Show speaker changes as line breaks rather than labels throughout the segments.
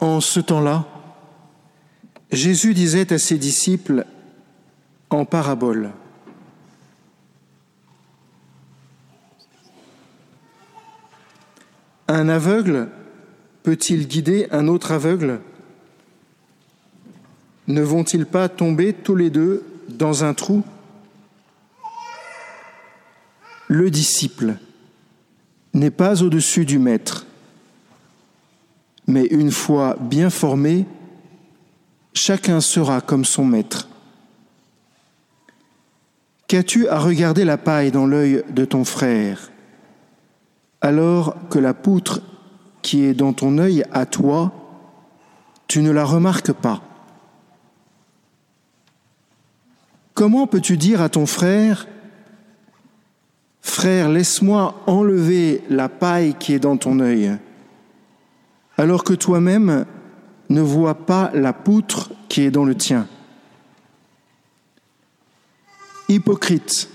En ce temps-là, Jésus disait à ses disciples en parabole, Un aveugle peut-il guider un autre aveugle? Ne vont-ils pas tomber tous les deux dans un trou? Le disciple n'est pas au-dessus du maître, mais une fois bien formé, chacun sera comme son maître. Qu'as-tu à regarder la paille dans l'œil de ton frère, alors que la poutre qui est dans ton œil à toi, tu ne la remarques pas Comment peux-tu dire à ton frère, Frère, laisse-moi enlever la paille qui est dans ton œil, alors que toi-même ne vois pas la poutre qui est dans le tien. Hypocrite,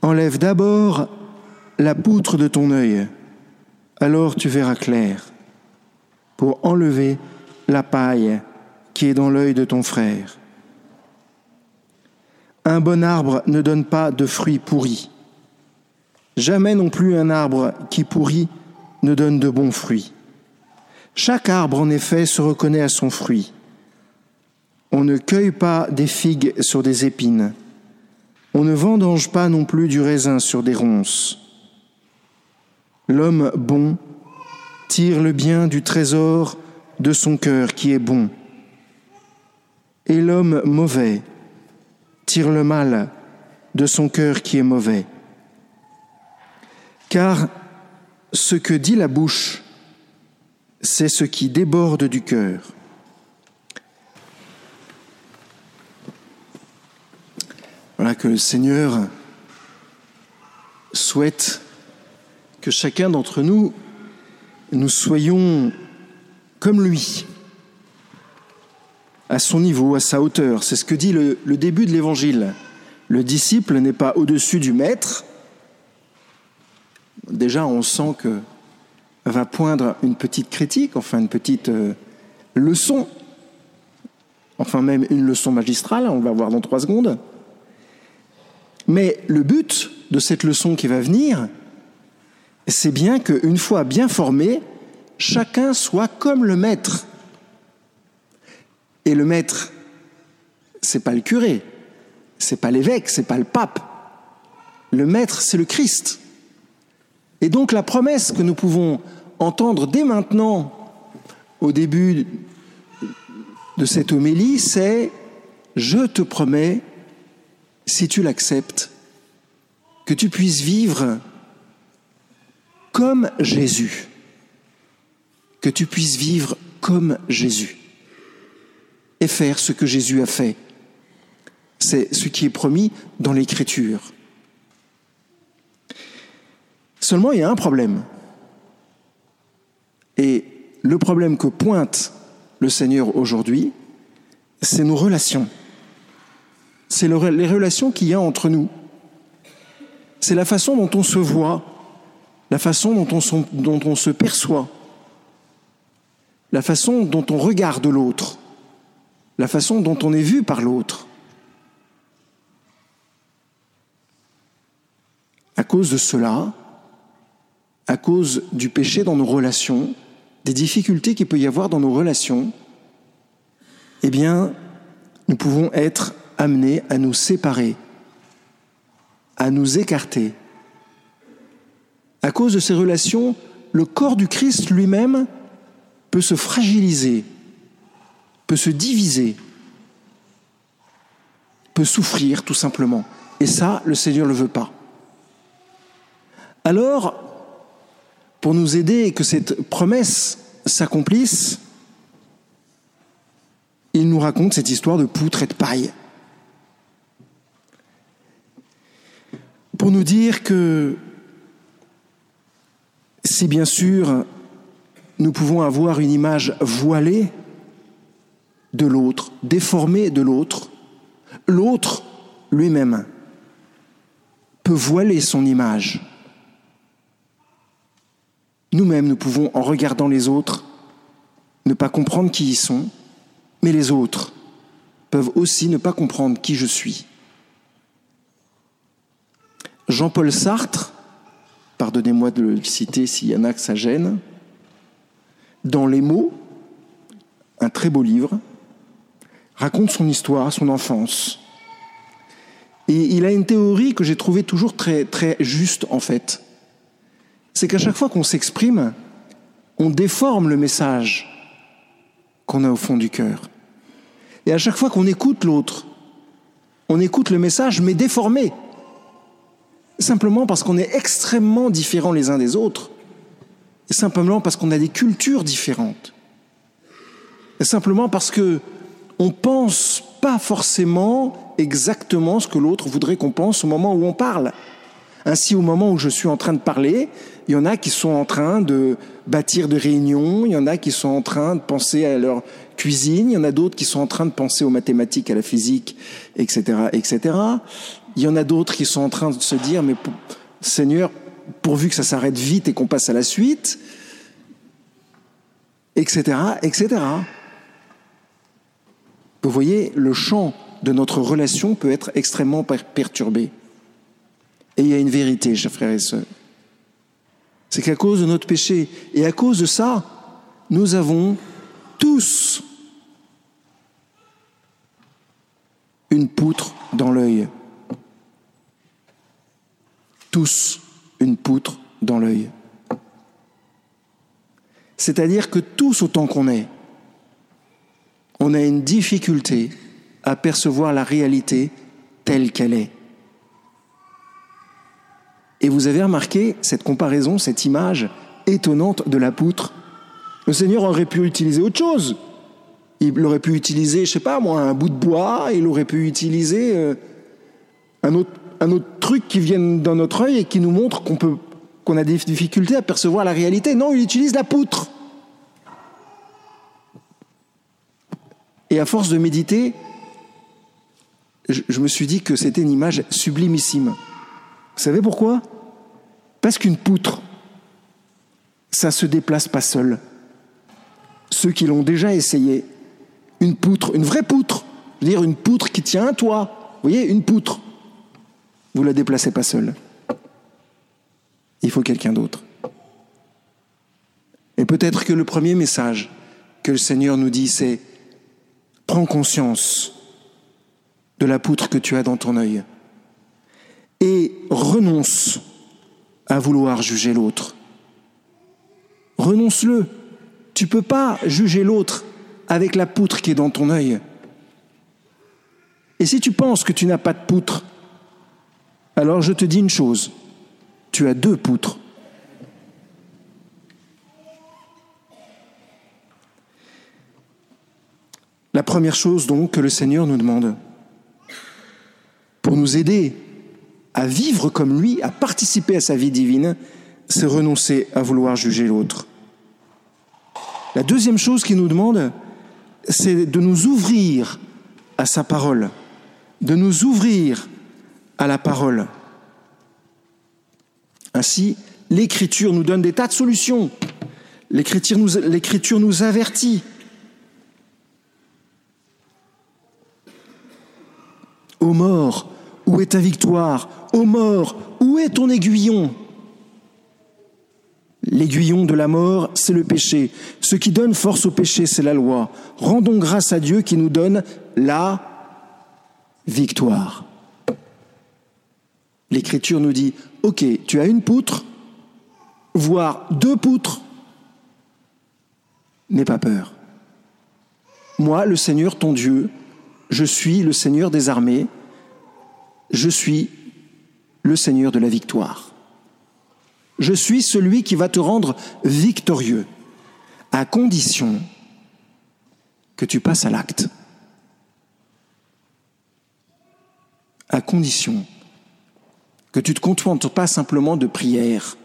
enlève d'abord la poutre de ton œil, alors tu verras clair, pour enlever la paille qui est dans l'œil de ton frère. Un bon arbre ne donne pas de fruits pourris. Jamais non plus un arbre qui pourrit ne donne de bons fruits. Chaque arbre, en effet, se reconnaît à son fruit. On ne cueille pas des figues sur des épines. On ne vendange pas non plus du raisin sur des ronces. L'homme bon tire le bien du trésor de son cœur qui est bon. Et l'homme mauvais tire le mal de son cœur qui est mauvais. Car ce que dit la bouche, c'est ce qui déborde du cœur. Voilà que le Seigneur souhaite que chacun d'entre nous, nous soyons comme lui, à son niveau, à sa hauteur. C'est ce que dit le, début de l'Évangile. Le disciple n'est pas au-dessus du maître, déjà on sent que va poindre une petite critique, enfin une petite euh, leçon, enfin même une leçon magistrale, on va voir dans trois secondes. Mais le but de cette leçon qui va venir, c'est bien qu'une fois bien formé, chacun soit comme le maître. Et le maître, c'est pas le curé, c'est pas l'évêque, c'est pas le pape. Le maître, c'est le Christ. Et donc la promesse que nous pouvons entendre dès maintenant, au début de cette homélie, c'est ⁇ Je te promets, si tu l'acceptes, que tu puisses vivre comme Jésus, que tu puisses vivre comme Jésus et faire ce que Jésus a fait. C'est ce qui est promis dans l'Écriture. Seulement, il y a un problème. Et le problème que pointe le Seigneur aujourd'hui, c'est nos relations. C'est les relations qu'il y a entre nous. C'est la façon dont on se voit, la façon dont on, dont on se perçoit, la façon dont on regarde l'autre, la façon dont on est vu par l'autre. À cause de cela, à cause du péché dans nos relations, des difficultés qu'il peut y avoir dans nos relations, eh bien, nous pouvons être amenés à nous séparer, à nous écarter. À cause de ces relations, le corps du Christ lui-même peut se fragiliser, peut se diviser, peut souffrir tout simplement. Et ça, le Seigneur ne le veut pas. Alors, pour nous aider et que cette promesse s'accomplisse, il nous raconte cette histoire de poutre et de paille. Pour nous dire que si bien sûr nous pouvons avoir une image voilée de l'autre, déformée de l'autre, l'autre lui-même peut voiler son image nous-mêmes, nous pouvons, en regardant les autres, ne pas comprendre qui ils sont, mais les autres peuvent aussi ne pas comprendre qui je suis. Jean-Paul Sartre, pardonnez-moi de le citer s'il y en a que ça gêne, dans Les mots, un très beau livre, raconte son histoire, son enfance. Et il a une théorie que j'ai trouvée toujours très, très juste en fait. C'est qu'à chaque fois qu'on s'exprime, on déforme le message qu'on a au fond du cœur. Et à chaque fois qu'on écoute l'autre, on écoute le message mais déformé. Simplement parce qu'on est extrêmement différents les uns des autres. Simplement parce qu'on a des cultures différentes. Simplement parce que on pense pas forcément exactement ce que l'autre voudrait qu'on pense au moment où on parle. Ainsi, au moment où je suis en train de parler, il y en a qui sont en train de bâtir des réunions, il y en a qui sont en train de penser à leur cuisine, il y en a d'autres qui sont en train de penser aux mathématiques, à la physique, etc., etc. Il y en a d'autres qui sont en train de se dire, mais Seigneur, pourvu que ça s'arrête vite et qu'on passe à la suite, etc., etc. Vous voyez, le champ de notre relation peut être extrêmement perturbé. Et il y a une vérité, chers frères et sœurs. C'est qu'à cause de notre péché et à cause de ça, nous avons tous une poutre dans l'œil. Tous une poutre dans l'œil. C'est-à-dire que tous autant qu'on est, on a une difficulté à percevoir la réalité telle qu'elle est. Et vous avez remarqué cette comparaison, cette image étonnante de la poutre. Le Seigneur aurait pu utiliser autre chose. Il aurait pu utiliser, je sais pas moi, un bout de bois, il aurait pu utiliser euh, un, autre, un autre truc qui vient dans notre œil et qui nous montre qu'on peut qu'on a des difficultés à percevoir la réalité. Non, il utilise la poutre. Et à force de méditer, je, me suis dit que c'était une image sublimissime. Vous savez pourquoi? Parce qu'une poutre, ça ne se déplace pas seul. Ceux qui l'ont déjà essayé, une poutre, une vraie poutre, je veux dire une poutre qui tient un toit, vous voyez, une poutre, vous ne la déplacez pas seul. Il faut quelqu'un d'autre. Et peut-être que le premier message que le Seigneur nous dit, c'est Prends conscience de la poutre que tu as dans ton œil et renonce à vouloir juger l'autre. Renonce-le. Tu ne peux pas juger l'autre avec la poutre qui est dans ton œil. Et si tu penses que tu n'as pas de poutre, alors je te dis une chose, tu as deux poutres. La première chose donc que le Seigneur nous demande pour nous aider à vivre comme lui, à participer à sa vie divine, c'est renoncer à vouloir juger l'autre. La deuxième chose qu'il nous demande, c'est de nous ouvrir à sa parole, de nous ouvrir à la parole. Ainsi, l'Écriture nous donne des tas de solutions. L'Écriture nous, avertit. Ô mort, où est ta victoire? Ô mort, où est ton aiguillon? L'aiguillon de la mort, c'est le péché. Ce qui donne force au péché, c'est la loi. Rendons grâce à Dieu qui nous donne la victoire. L'Écriture nous dit, OK, tu as une poutre, voire deux poutres, n'aie pas peur. Moi, le Seigneur, ton Dieu, je suis le Seigneur des armées, je suis le Seigneur de la victoire. Je suis celui qui va te rendre victorieux, à condition que tu passes à l'acte. À condition que tu ne te contentes pas simplement de prières,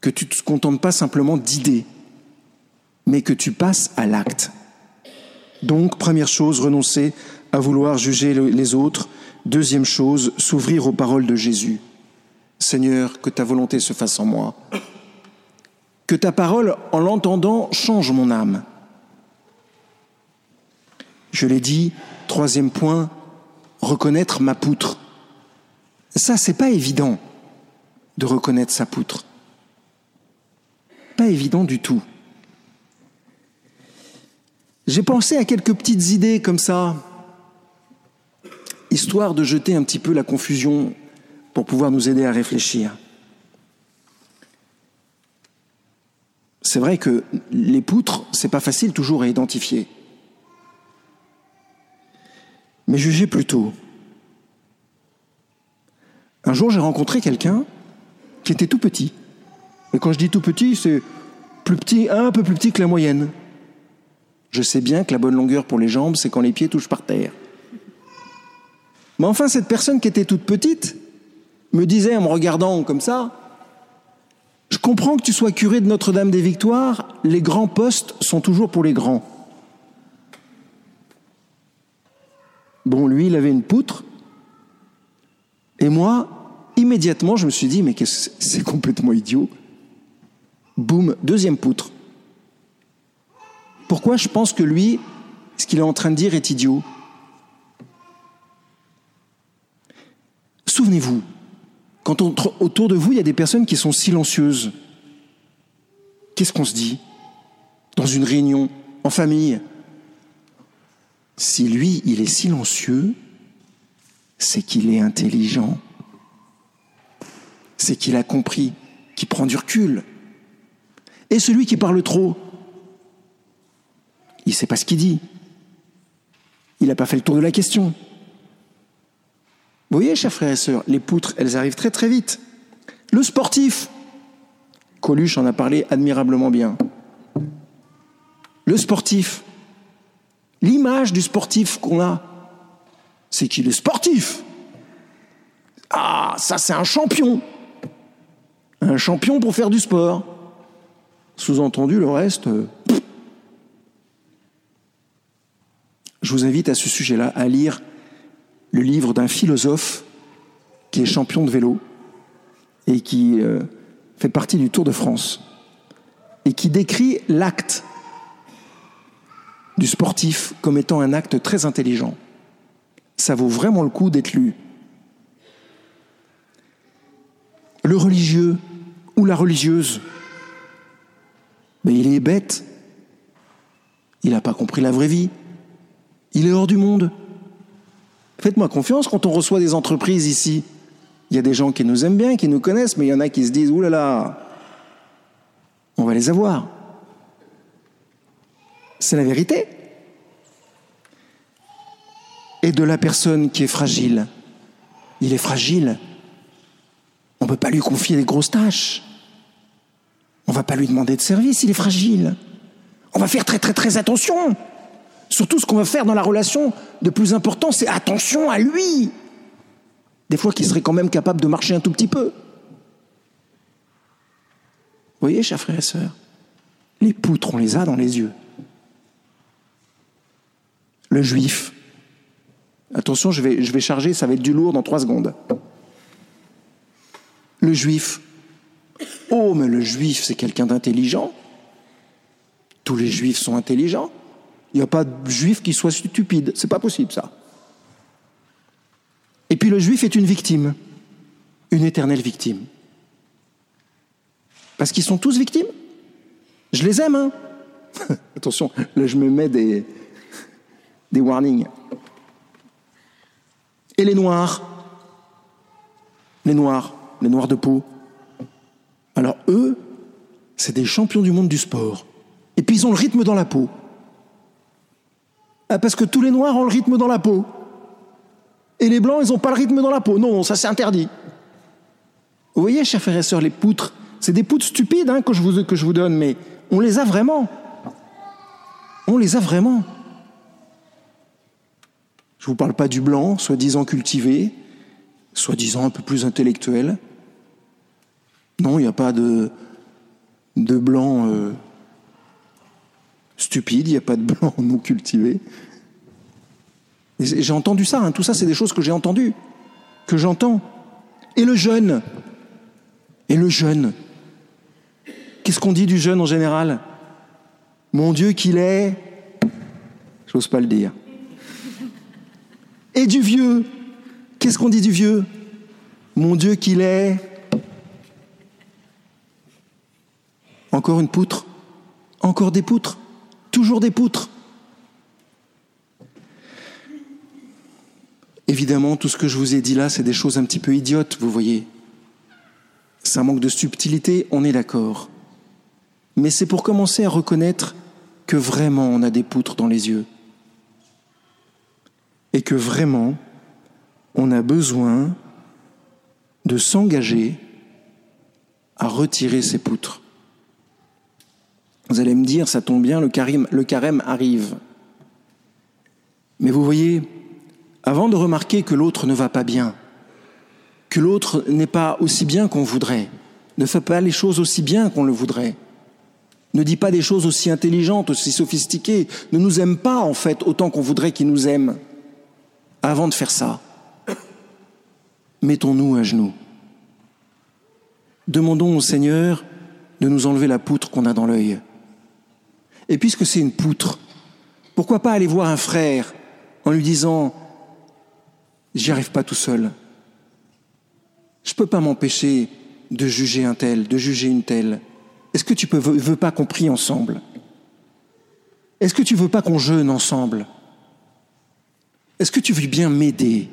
que tu ne te contentes pas simplement d'idées, mais que tu passes à l'acte. Donc, première chose, renoncer à vouloir juger les autres. Deuxième chose, s'ouvrir aux paroles de Jésus. Seigneur, que ta volonté se fasse en moi, que ta parole, en l'entendant, change mon âme. Je l'ai dit, troisième point, reconnaître ma poutre. Ça, c'est pas évident de reconnaître sa poutre. Pas évident du tout. J'ai pensé à quelques petites idées comme ça, histoire de jeter un petit peu la confusion pour pouvoir nous aider à réfléchir. C'est vrai que les poutres, c'est pas facile toujours à identifier. Mais jugez plutôt. Un jour, j'ai rencontré quelqu'un qui était tout petit. Et quand je dis tout petit, c'est plus petit, un peu plus petit que la moyenne. Je sais bien que la bonne longueur pour les jambes, c'est quand les pieds touchent par terre. Mais enfin, cette personne qui était toute petite me disait en me regardant comme ça, je comprends que tu sois curé de Notre-Dame des Victoires, les grands postes sont toujours pour les grands. Bon, lui, il avait une poutre, et moi, immédiatement, je me suis dit, mais c'est complètement idiot. Boum, deuxième poutre. Pourquoi je pense que lui, ce qu'il est en train de dire est idiot? Souvenez-vous, quand autour de vous, il y a des personnes qui sont silencieuses, qu'est-ce qu'on se dit Dans une réunion, en famille? Si lui, il est silencieux, c'est qu'il est intelligent, c'est qu'il a compris, qu'il prend du recul. Et celui qui parle trop, il ne sait pas ce qu'il dit. Il n'a pas fait le tour de la question. Vous voyez, chers frères et sœurs, les poutres, elles arrivent très très vite. Le sportif, Coluche en a parlé admirablement bien. Le sportif, l'image du sportif qu'on a, c'est qu'il est sportif. Ah, ça c'est un champion. Un champion pour faire du sport. Sous-entendu, le reste, euh, je vous invite à ce sujet-là à lire le livre d'un philosophe qui est champion de vélo et qui euh, fait partie du Tour de France et qui décrit l'acte du sportif comme étant un acte très intelligent. Ça vaut vraiment le coup d'être lu. Le religieux ou la religieuse, mais il est bête. Il n'a pas compris la vraie vie. Il est hors du monde. Faites-moi confiance quand on reçoit des entreprises ici. Il y a des gens qui nous aiment bien, qui nous connaissent, mais il y en a qui se disent Ouh là là, on va les avoir. C'est la vérité. Et de la personne qui est fragile, il est fragile. On ne peut pas lui confier des grosses tâches. On ne va pas lui demander de service, il est fragile. On va faire très très très attention. Surtout, ce qu'on va faire dans la relation de plus important, c'est attention à lui. Des fois, qu'il serait quand même capable de marcher un tout petit peu. Vous voyez, chers frères et sœurs, les poutres, on les a dans les yeux. Le juif. Attention, je vais, je vais charger, ça va être du lourd dans trois secondes. Le juif. Oh, mais le juif, c'est quelqu'un d'intelligent. Tous les juifs sont intelligents. Il n'y a pas de juif qui soit stupide. C'est pas possible, ça. Et puis le juif est une victime, une éternelle victime. Parce qu'ils sont tous victimes. Je les aime, hein Attention, là je me mets des, des warnings. Et les noirs Les noirs, les noirs de peau. Alors eux, c'est des champions du monde du sport. Et puis ils ont le rythme dans la peau. Ah, parce que tous les noirs ont le rythme dans la peau. Et les blancs, ils n'ont pas le rythme dans la peau. Non, ça c'est interdit. Vous voyez, chers frères et sœurs, les poutres, c'est des poutres stupides hein, que, je vous, donne, mais on les a vraiment. On les a vraiment. Je ne vous parle pas du blanc, soi-disant cultivé, soi-disant un peu plus intellectuel. Non, il n'y a pas de, de blanc euh, stupide, il n'y a pas de blanc non cultivé. J'ai entendu ça, hein. tout ça c'est des choses que j'ai entendues, que j'entends. Et le jeune Et le jeune qu'est-ce qu'on dit du jeune en général? Mon Dieu qu'il est, j'ose pas le dire. Et du vieux, qu'est-ce qu'on dit du vieux? Mon Dieu qu'il est, encore une poutre, encore des poutres, toujours des poutres. Évidemment, tout ce que je vous ai dit là, c'est des choses un petit peu idiotes, vous voyez. Un manque de subtilité, on est d'accord. Mais c'est pour commencer à reconnaître que vraiment on a des poutres dans les yeux. Et que vraiment on a besoin de s'engager à retirer ces poutres. Vous allez me dire, ça tombe bien, le carême, arrive. Mais vous voyez, avant de remarquer que l'autre ne va pas bien, que l'autre n'est pas aussi bien qu'on voudrait, ne fait pas les choses aussi bien qu'on le voudrait, ne dit pas des choses aussi intelligentes, aussi sophistiquées, ne nous aime pas en fait autant qu'on voudrait qu'il nous aime, avant de faire ça, mettons-nous à genoux. Demandons au Seigneur de nous enlever la poutre qu'on a dans l'œil. Et puisque c'est une poutre, pourquoi pas aller voir un frère en lui disant J'y arrive pas tout seul. Je ne peux pas m'empêcher de juger un tel, de juger une telle. Est-ce que tu ne veux pas qu'on prie ensemble? Est-ce que tu veux pas qu'on jeûne ensemble? Est-ce que tu veux bien m'aider?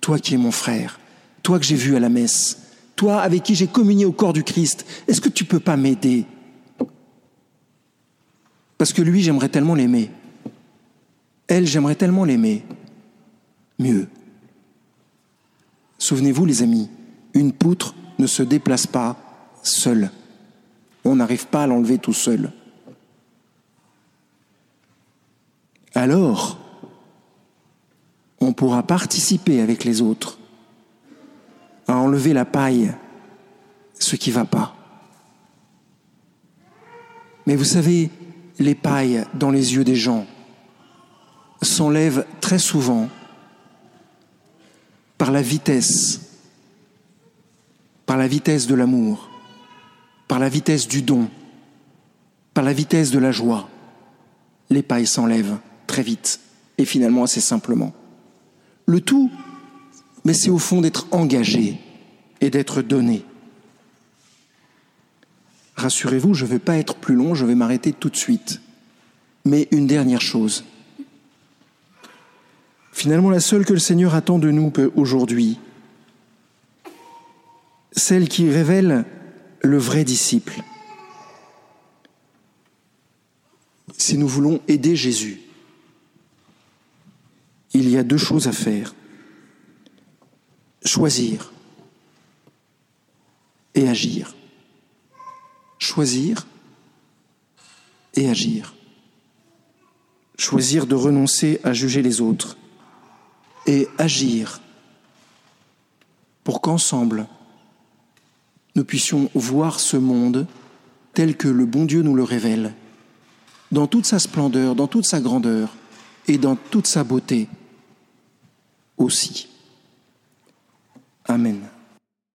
Toi qui es mon frère, toi que j'ai vu à la messe, toi avec qui j'ai communié au corps du Christ, est-ce que tu peux pas m'aider? Parce que lui, j'aimerais tellement l'aimer. Elle, j'aimerais tellement l'aimer mieux. Souvenez-vous les amis, une poutre ne se déplace pas seule. On n'arrive pas à l'enlever tout seul. Alors, on pourra participer avec les autres à enlever la paille, ce qui ne va pas. Mais vous savez, les pailles dans les yeux des gens s'enlèvent très souvent par la vitesse, par la vitesse de l'amour, par la vitesse du don, par la vitesse de la joie. Les pailles s'enlèvent très vite et finalement assez simplement. Le tout, mais c'est au fond d'être engagé et d'être donné. Rassurez-vous, je ne vais pas être plus long, je vais m'arrêter tout de suite. Mais une dernière chose. Finalement, la seule que le Seigneur attend de nous aujourd'hui, celle qui révèle le vrai disciple. Si nous voulons aider Jésus, il y a deux choses à faire. Choisir et agir. Choisir et agir. Choisir de renoncer à juger les autres et agir pour qu'ensemble, nous puissions voir ce monde tel que le bon Dieu nous le révèle, dans toute sa splendeur, dans toute sa grandeur et dans toute sa beauté aussi. Amen.